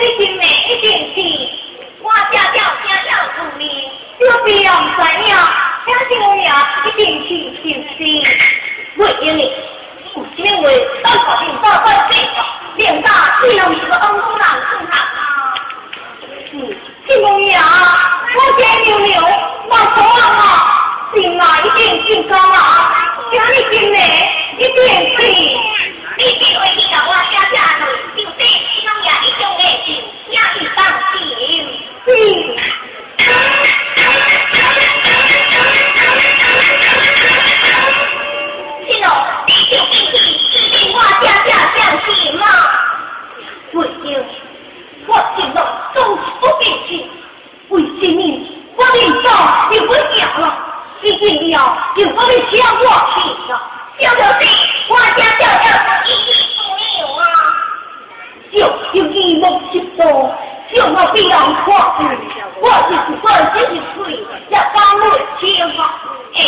你真内一定是，我叫叫叫小红娘，小别又三年，小红娘一定是姓氏，为什么？因为为包小姐包先生，两家结了婚，红姑嗯，红姑娘，我见你了，我错了，姓啊一定姓高啊，叫你姓内一定是，你。定要有我的小我听了，小小子，我家小小子一意不有啊！就有一梦之多，就我必要跨过，我就是算自己水，也帮我牵好。哎，